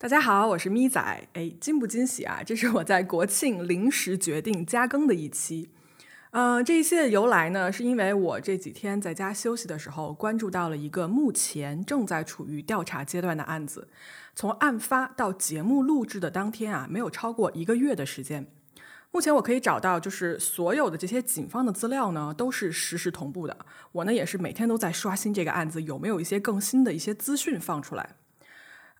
大家好，我是咪仔。哎，惊不惊喜啊？这是我在国庆临时决定加更的一期。呃，这一期的由来呢，是因为我这几天在家休息的时候，关注到了一个目前正在处于调查阶段的案子。从案发到节目录制的当天啊，没有超过一个月的时间。目前我可以找到，就是所有的这些警方的资料呢，都是实时同步的。我呢，也是每天都在刷新这个案子有没有一些更新的一些资讯放出来。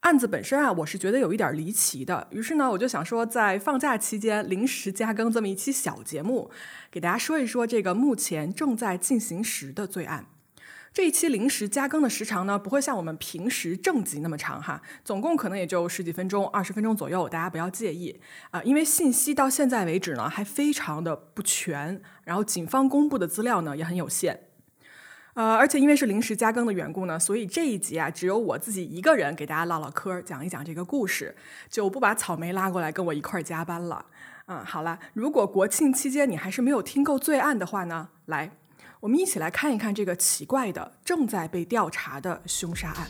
案子本身啊，我是觉得有一点离奇的，于是呢，我就想说，在放假期间临时加更这么一期小节目，给大家说一说这个目前正在进行时的罪案。这一期临时加更的时长呢，不会像我们平时正集那么长哈，总共可能也就十几分钟、二十分钟左右，大家不要介意啊，因为信息到现在为止呢还非常的不全，然后警方公布的资料呢也很有限。呃，而且因为是临时加更的缘故呢，所以这一集啊，只有我自己一个人给大家唠唠嗑，讲一讲这个故事，就不把草莓拉过来跟我一块儿加班了。嗯，好了，如果国庆期间你还是没有听够罪案的话呢，来，我们一起来看一看这个奇怪的正在被调查的凶杀案。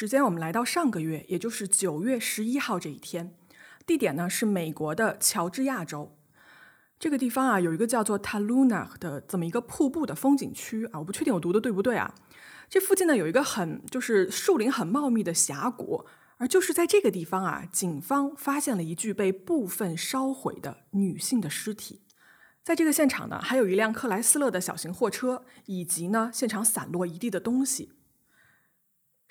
时间我们来到上个月，也就是九月十一号这一天，地点呢是美国的乔治亚州。这个地方啊有一个叫做 Taluna 的这么一个瀑布的风景区啊，我不确定我读的对不对啊。这附近呢有一个很就是树林很茂密的峡谷，而就是在这个地方啊，警方发现了一具被部分烧毁的女性的尸体。在这个现场呢，还有一辆克莱斯勒的小型货车，以及呢现场散落一地的东西。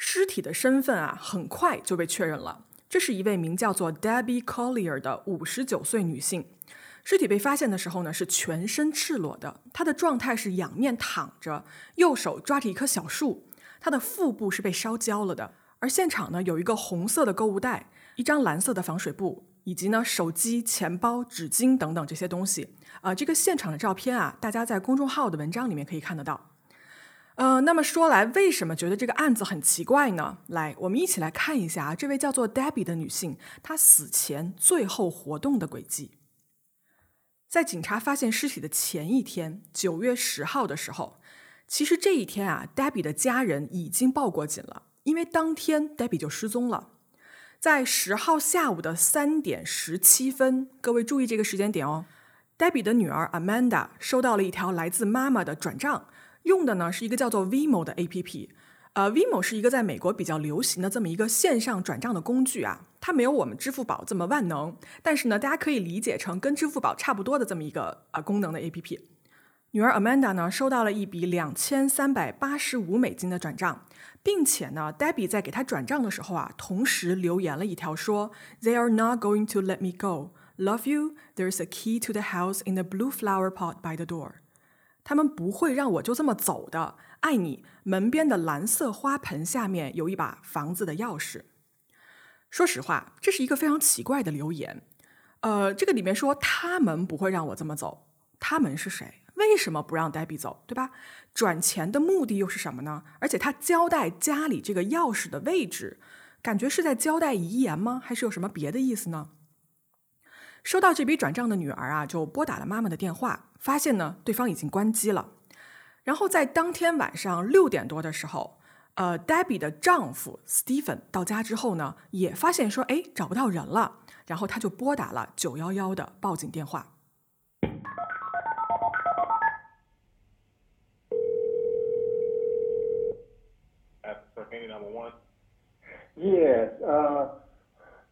尸体的身份啊，很快就被确认了。这是一位名叫做 Debbie Collier 的五十九岁女性。尸体被发现的时候呢，是全身赤裸的，她的状态是仰面躺着，右手抓着一棵小树。她的腹部是被烧焦了的。而现场呢，有一个红色的购物袋，一张蓝色的防水布，以及呢手机、钱包、纸巾等等这些东西。啊，这个现场的照片啊，大家在公众号的文章里面可以看得到。呃，那么说来，为什么觉得这个案子很奇怪呢？来，我们一起来看一下啊这位叫做 Debbie 的女性，她死前最后活动的轨迹。在警察发现尸体的前一天，九月十号的时候，其实这一天啊，Debbie 的家人已经报过警了，因为当天 Debbie 就失踪了。在十号下午的三点十七分，各位注意这个时间点哦，Debbie 的女儿 Amanda 收到了一条来自妈妈的转账。用的呢是一个叫做 Vimo 的 APP，呃，Vimo 是一个在美国比较流行的这么一个线上转账的工具啊，它没有我们支付宝这么万能，但是呢，大家可以理解成跟支付宝差不多的这么一个呃功能的 APP。女儿 Amanda 呢收到了一笔两千三百八十五美金的转账，并且呢，Debbie 在给他转账的时候啊，同时留言了一条说：“They are not going to let me go. Love you. There's a key to the house in the blue flower pot by the door.” 他们不会让我就这么走的，爱你。门边的蓝色花盆下面有一把房子的钥匙。说实话，这是一个非常奇怪的留言。呃，这个里面说他们不会让我这么走，他们是谁？为什么不让黛比走？对吧？转钱的目的又是什么呢？而且他交代家里这个钥匙的位置，感觉是在交代遗言吗？还是有什么别的意思呢？收到这笔转账的女儿啊，就拨打了妈妈的电话，发现呢对方已经关机了。然后在当天晚上六点多的时候，呃，Debbie 的丈夫 Stephen 到家之后呢，也发现说，哎，找不到人了。然后他就拨打了九幺幺的报警电话。Yes, uh,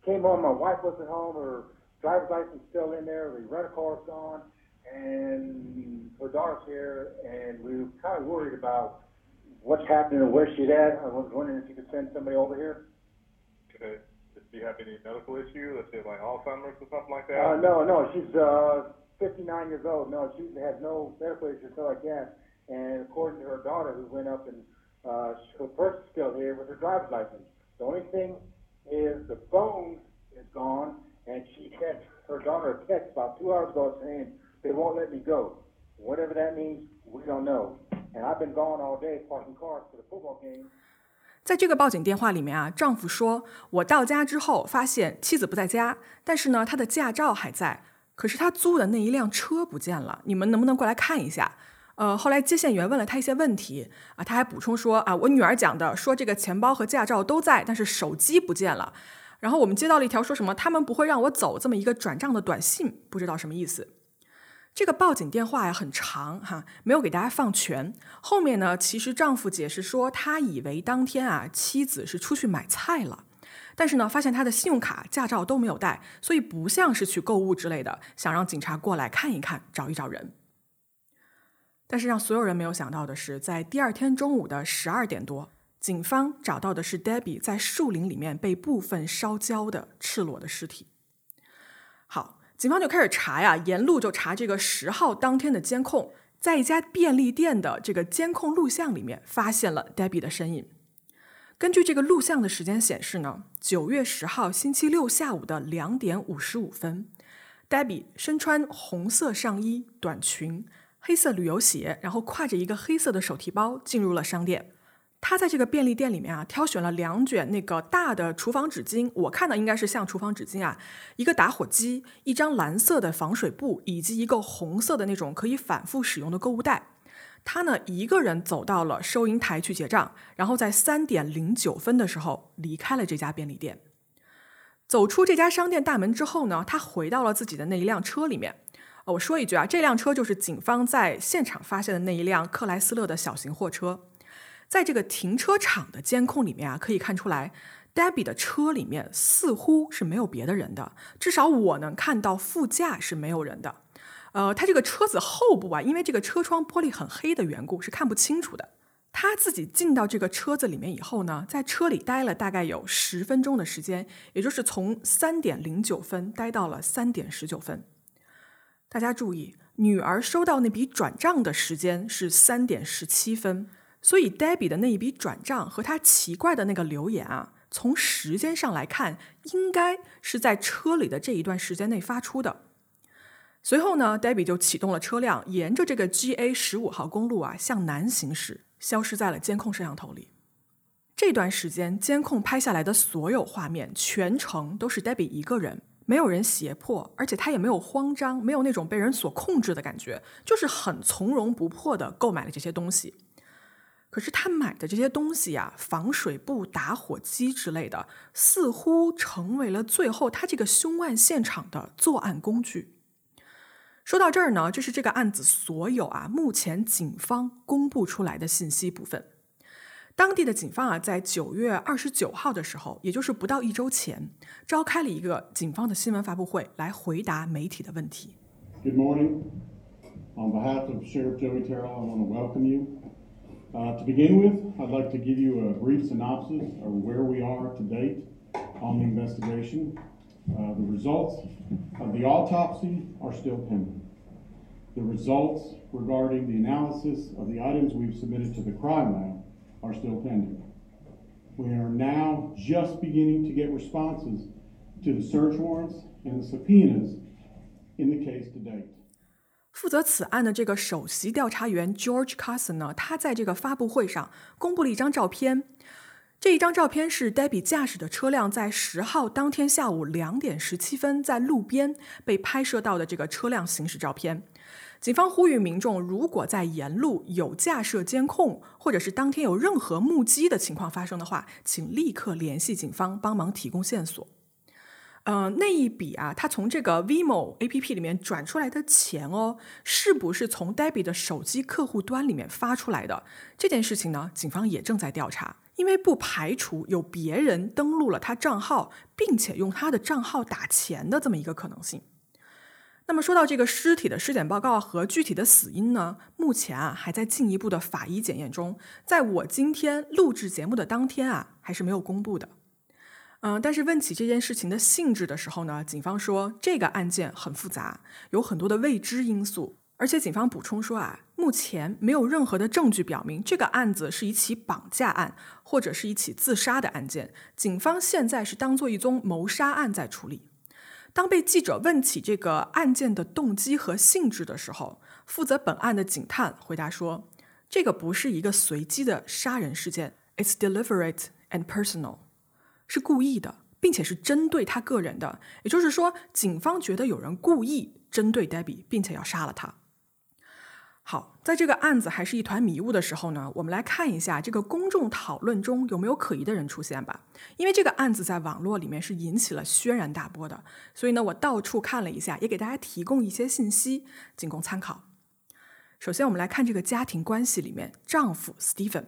came home. My wife wasn't home, or driver's license still in there, the rental car's gone, and her daughter's here, and we were kind of worried about what's happening and where she's at. I was wondering if you could send somebody over here. Okay. Do you have any medical issue? Let's say like Alzheimer's or something like that? Uh, no, no, she's uh, 59 years old. No, she has no medical issues like that. And according to her daughter, who went up and uh, her purse is still here with her driver's license. The only thing is the phone is gone and she sent her daughter a text about two hours ago saying they won't let me go. Whatever that means, we don't know. And I've been gone all day parking cars for the football game. 在这个报警电话里面啊，丈夫说：“我到家之后发现妻子不在家，但是呢，他的驾照还在。可是他租的那一辆车不见了，你们能不能过来看一下？呃，后来接线员问了他一些问题啊，他还补充说啊，我女儿讲的说这个钱包和驾照都在，但是手机不见了。然后我们接到了一条说什么他们不会让我走这么一个转账的短信，不知道什么意思。这个报警电话呀很长哈，没有给大家放全。后面呢，其实丈夫解释说他以为当天啊妻子是出去买菜了，但是呢发现他的信用卡、驾照都没有带，所以不像是去购物之类的，想让警察过来看一看，找一找人。但是让所有人没有想到的是，在第二天中午的十二点多，警方找到的是 Debbie 在树林里面被部分烧焦的赤裸的尸体。好，警方就开始查呀，沿路就查这个十号当天的监控，在一家便利店的这个监控录像里面发现了 Debbie 的身影。根据这个录像的时间显示呢，九月十号星期六下午的两点五十五分，Debbie 身穿红色上衣、短裙。黑色旅游鞋，然后挎着一个黑色的手提包进入了商店。他在这个便利店里面啊，挑选了两卷那个大的厨房纸巾，我看的应该是像厨房纸巾啊，一个打火机，一张蓝色的防水布，以及一个红色的那种可以反复使用的购物袋。他呢一个人走到了收银台去结账，然后在三点零九分的时候离开了这家便利店。走出这家商店大门之后呢，他回到了自己的那一辆车里面。我说一句啊，这辆车就是警方在现场发现的那一辆克莱斯勒的小型货车。在这个停车场的监控里面啊，可以看出来，Debbie 的车里面似乎是没有别的人的，至少我能看到副驾是没有人的。呃，他这个车子后部啊，因为这个车窗玻璃很黑的缘故，是看不清楚的。他自己进到这个车子里面以后呢，在车里待了大概有十分钟的时间，也就是从三点零九分待到了三点十九分。大家注意，女儿收到那笔转账的时间是三点十七分，所以 Debbie 的那一笔转账和她奇怪的那个留言啊，从时间上来看，应该是在车里的这一段时间内发出的。随后呢，Debbie 就启动了车辆，沿着这个 GA 十五号公路啊向南行驶，消失在了监控摄像头里。这段时间监控拍下来的所有画面，全程都是 Debbie 一个人。没有人胁迫，而且他也没有慌张，没有那种被人所控制的感觉，就是很从容不迫的购买了这些东西。可是他买的这些东西呀，防水布、打火机之类的，似乎成为了最后他这个凶案现场的作案工具。说到这儿呢，这是这个案子所有啊，目前警方公布出来的信息部分。当地的警方啊，在九月二十九号的时候，也就是不到一周前，召开了一个警方的新闻发布会，来回答媒体的问题。Good morning. On behalf of Sheriff Joey Terrell, I want to welcome you. Uh, to begin with, I'd like to give you a brief synopsis of where we are to date on the investigation. Uh, the results of the autopsy are still pending. The results regarding the analysis of the items we've submitted to the crime lab are still pending. We are now just beginning to get responses to the search warrants and the subpoenas in the case to date. 负责此案的这个首席调查员 George Carson 呢，他在这个发布会上公布了一张照片。这一张照片是 Debbie 驾驶的车辆在十号当天下午两点十七分在路边被拍摄到的这个车辆行驶照片。警方呼吁民众，如果在沿路有架设监控，或者是当天有任何目击的情况发生的话，请立刻联系警方帮忙提供线索。嗯，那一笔啊，他从这个 Vimo A P P 里面转出来的钱哦，是不是从 Debbie 的手机客户端里面发出来的？这件事情呢，警方也正在调查，因为不排除有别人登录了他账号，并且用他的账号打钱的这么一个可能性。那么说到这个尸体的尸检报告和具体的死因呢，目前啊还在进一步的法医检验中，在我今天录制节目的当天啊，还是没有公布的。嗯，但是问起这件事情的性质的时候呢，警方说这个案件很复杂，有很多的未知因素，而且警方补充说啊，目前没有任何的证据表明这个案子是一起绑架案或者是一起自杀的案件，警方现在是当做一宗谋杀案在处理。当被记者问起这个案件的动机和性质的时候，负责本案的警探回答说：“这个不是一个随机的杀人事件，it's deliberate and personal，是故意的、并且是针对他个人的。也就是说，警方觉得有人故意针对 Debbie，并且要杀了他。好，在这个案子还是一团迷雾的时候呢，我们来看一下这个公众讨论中有没有可疑的人出现吧。因为这个案子在网络里面是引起了轩然大波的，所以呢，我到处看了一下，也给大家提供一些信息，仅供参考。首先，我们来看这个家庭关系里面，丈夫 Stephen，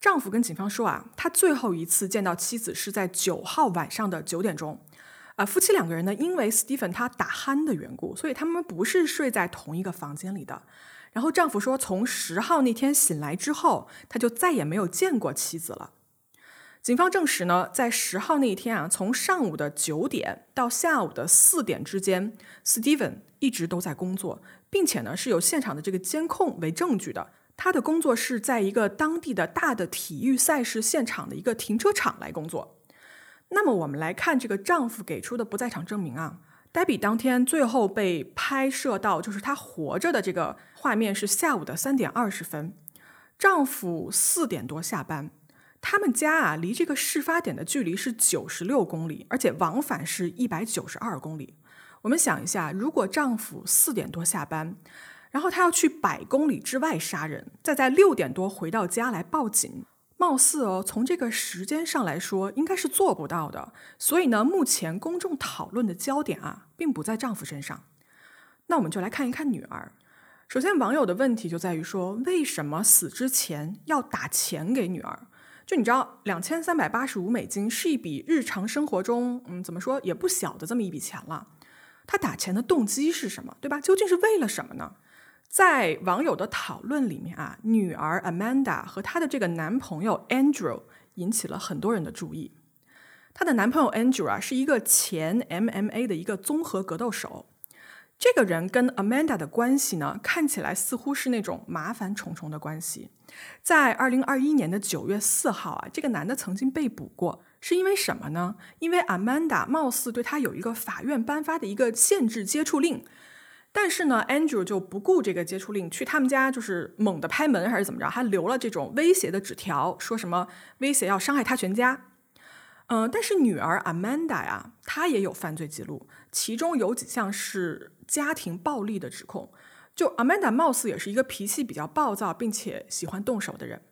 丈夫跟警方说啊，他最后一次见到妻子是在九号晚上的九点钟。啊，夫妻两个人呢，因为 Stephen 他打鼾的缘故，所以他们不是睡在同一个房间里的。然后丈夫说，从十号那天醒来之后，他就再也没有见过妻子了。警方证实呢，在十号那一天啊，从上午的九点到下午的四点之间，Stephen 一直都在工作，并且呢是有现场的这个监控为证据的。他的工作是在一个当地的大的体育赛事现场的一个停车场来工作。那么我们来看这个丈夫给出的不在场证明啊，Debbie 当天最后被拍摄到就是她活着的这个画面是下午的三点二十分，丈夫四点多下班，他们家啊离这个事发点的距离是九十六公里，而且往返是一百九十二公里。我们想一下，如果丈夫四点多下班，然后他要去百公里之外杀人，再在六点多回到家来报警。貌似哦，从这个时间上来说，应该是做不到的。所以呢，目前公众讨论的焦点啊，并不在丈夫身上。那我们就来看一看女儿。首先，网友的问题就在于说，为什么死之前要打钱给女儿？就你知道，两千三百八十五美金是一笔日常生活中，嗯，怎么说也不小的这么一笔钱了。他打钱的动机是什么？对吧？究竟是为了什么呢？在网友的讨论里面啊，女儿 Amanda 和她的这个男朋友 Andrew 引起了很多人的注意。她的男朋友 Andrew 啊，是一个前 MMA 的一个综合格斗手。这个人跟 Amanda 的关系呢，看起来似乎是那种麻烦重重的关系。在二零二一年的九月四号啊，这个男的曾经被捕过，是因为什么呢？因为 Amanda 貌似对他有一个法院颁发的一个限制接触令。但是呢，Andrew 就不顾这个接触令，去他们家就是猛地拍门还是怎么着，还留了这种威胁的纸条，说什么威胁要伤害他全家。嗯，但是女儿 Amanda 呀，她也有犯罪记录，其中有几项是家庭暴力的指控。就 Amanda 貌似也是一个脾气比较暴躁，并且喜欢动手的人。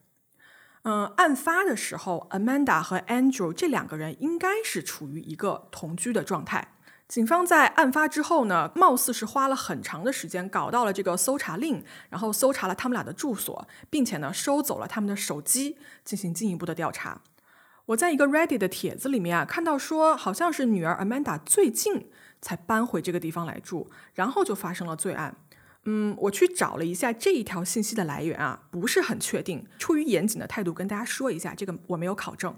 嗯，案发的时候，Amanda 和 Andrew 这两个人应该是处于一个同居的状态。警方在案发之后呢，貌似是花了很长的时间搞到了这个搜查令，然后搜查了他们俩的住所，并且呢收走了他们的手机，进行进一步的调查。我在一个 Reddit 的帖子里面啊，看到说好像是女儿 Amanda 最近才搬回这个地方来住，然后就发生了罪案。嗯，我去找了一下这一条信息的来源啊，不是很确定。出于严谨的态度跟大家说一下，这个我没有考证。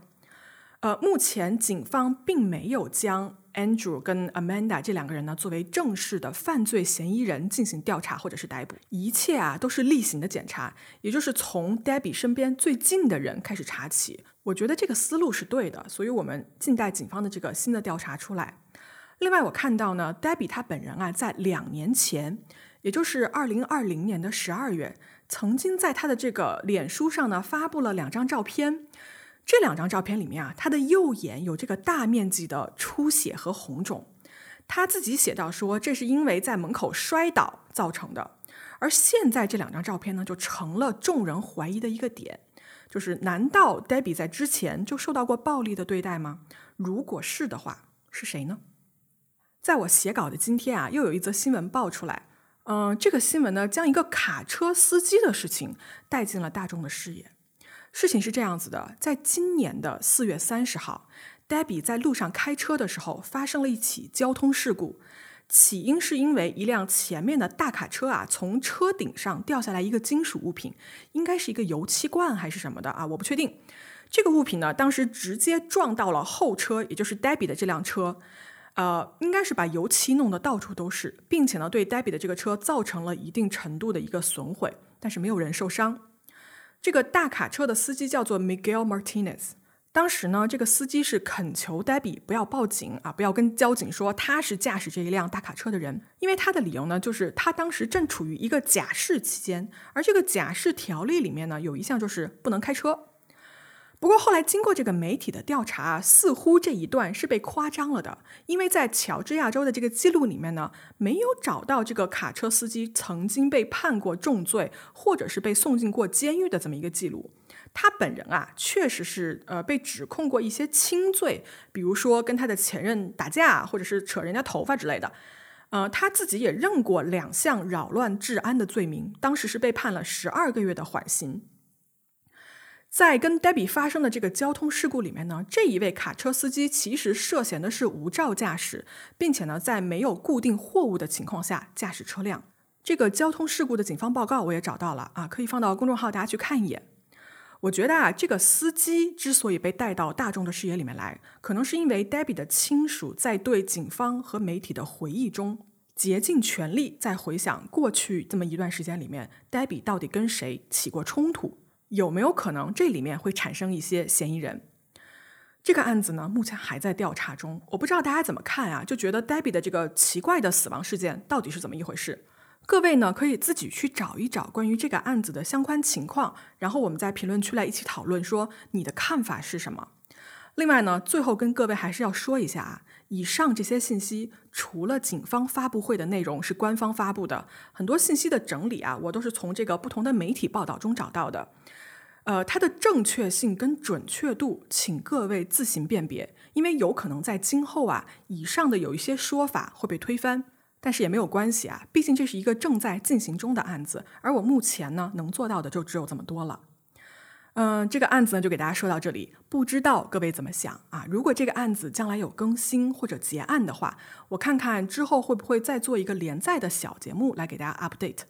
呃，目前警方并没有将 Andrew 跟 Amanda 这两个人呢作为正式的犯罪嫌疑人进行调查或者是逮捕，一切啊都是例行的检查，也就是从 Debbie 身边最近的人开始查起。我觉得这个思路是对的，所以我们静待警方的这个新的调查出来。另外，我看到呢，Debbie 她本人啊，在两年前，也就是二零二零年的十二月，曾经在她的这个脸书上呢发布了两张照片。这两张照片里面啊，他的右眼有这个大面积的出血和红肿，他自己写到说这是因为在门口摔倒造成的。而现在这两张照片呢，就成了众人怀疑的一个点，就是难道 Debbie 在之前就受到过暴力的对待吗？如果是的话，是谁呢？在我写稿的今天啊，又有一则新闻爆出来，嗯，这个新闻呢，将一个卡车司机的事情带进了大众的视野。事情是这样子的，在今年的四月三十号，Debbie 在路上开车的时候，发生了一起交通事故。起因是因为一辆前面的大卡车啊，从车顶上掉下来一个金属物品，应该是一个油漆罐还是什么的啊，我不确定。这个物品呢，当时直接撞到了后车，也就是 Debbie 的这辆车，呃，应该是把油漆弄得到处都是，并且呢，对 Debbie 的这个车造成了一定程度的一个损毁，但是没有人受伤。这个大卡车的司机叫做 Miguel Martinez。当时呢，这个司机是恳求 Debbie 不要报警啊，不要跟交警说他是驾驶这一辆大卡车的人，因为他的理由呢，就是他当时正处于一个假释期间，而这个假释条例里面呢，有一项就是不能开车。不过后来经过这个媒体的调查，似乎这一段是被夸张了的，因为在乔治亚州的这个记录里面呢，没有找到这个卡车司机曾经被判过重罪，或者是被送进过监狱的这么一个记录。他本人啊，确实是呃被指控过一些轻罪，比如说跟他的前任打架，或者是扯人家头发之类的。呃，他自己也认过两项扰乱治安的罪名，当时是被判了十二个月的缓刑。在跟 Debbie 发生的这个交通事故里面呢，这一位卡车司机其实涉嫌的是无照驾驶，并且呢，在没有固定货物的情况下驾驶车辆。这个交通事故的警方报告我也找到了啊，可以放到公众号大家去看一眼。我觉得啊，这个司机之所以被带到大众的视野里面来，可能是因为 Debbie 的亲属在对警方和媒体的回忆中，竭尽全力在回想过去这么一段时间里面，Debbie 到底跟谁起过冲突。有没有可能这里面会产生一些嫌疑人？这个案子呢，目前还在调查中。我不知道大家怎么看啊？就觉得 Debbie 的这个奇怪的死亡事件到底是怎么一回事？各位呢，可以自己去找一找关于这个案子的相关情况，然后我们在评论区来一起讨论，说你的看法是什么。另外呢，最后跟各位还是要说一下啊，以上这些信息除了警方发布会的内容是官方发布的，很多信息的整理啊，我都是从这个不同的媒体报道中找到的。呃，它的正确性跟准确度，请各位自行辨别，因为有可能在今后啊，以上的有一些说法会被推翻，但是也没有关系啊，毕竟这是一个正在进行中的案子，而我目前呢能做到的就只有这么多了。嗯，这个案子呢就给大家说到这里，不知道各位怎么想啊？如果这个案子将来有更新或者结案的话，我看看之后会不会再做一个连载的小节目来给大家 update。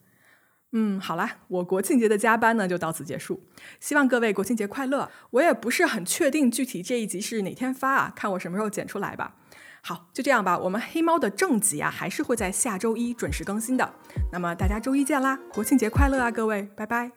嗯，好啦，我国庆节的加班呢就到此结束。希望各位国庆节快乐。我也不是很确定具体这一集是哪天发啊，看我什么时候剪出来吧。好，就这样吧。我们黑猫的正集啊，还是会在下周一准时更新的。那么大家周一见啦，国庆节快乐啊，各位，拜拜。